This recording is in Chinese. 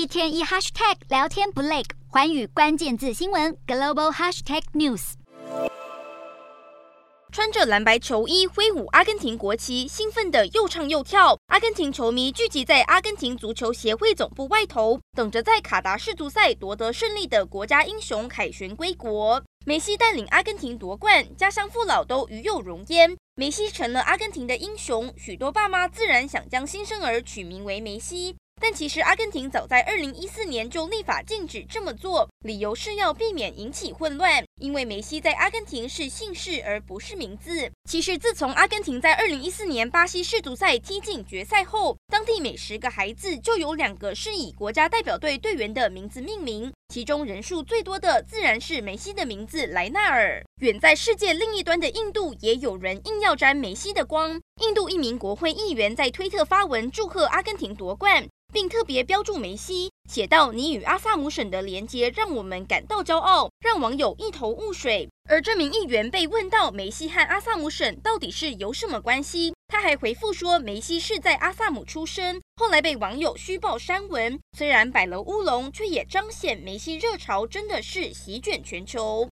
一天一 hashtag 聊天不累，寰宇关键字新闻 global hashtag news。穿着蓝白球衣挥舞阿根廷国旗，兴奋的又唱又跳。阿根廷球迷聚集在阿根廷足球协会总部外头，等着在卡达世足赛夺得胜利的国家英雄凯旋归国。梅西带领阿根廷夺冠，家乡父老都与有荣焉。梅西成了阿根廷的英雄，许多爸妈自然想将新生儿取名为梅西。但其实，阿根廷早在二零一四年就立法禁止这么做，理由是要避免引起混乱。因为梅西在阿根廷是姓氏而不是名字。其实，自从阿根廷在二零一四年巴西世足赛踢进决赛后，当地每十个孩子就有两个是以国家代表队队员的名字命名，其中人数最多的自然是梅西的名字莱纳尔。远在世界另一端的印度，也有人硬要沾梅西的光。印度一名国会议员在推特发文祝贺阿根廷夺冠。并特别标注梅西，写到：“你与阿萨姆省的连接让我们感到骄傲，让网友一头雾水。”而这名议员被问到梅西和阿萨姆省到底是有什么关系，他还回复说：“梅西是在阿萨姆出生，后来被网友虚报删文。虽然摆了乌龙，却也彰显梅西热潮真的是席卷全球。”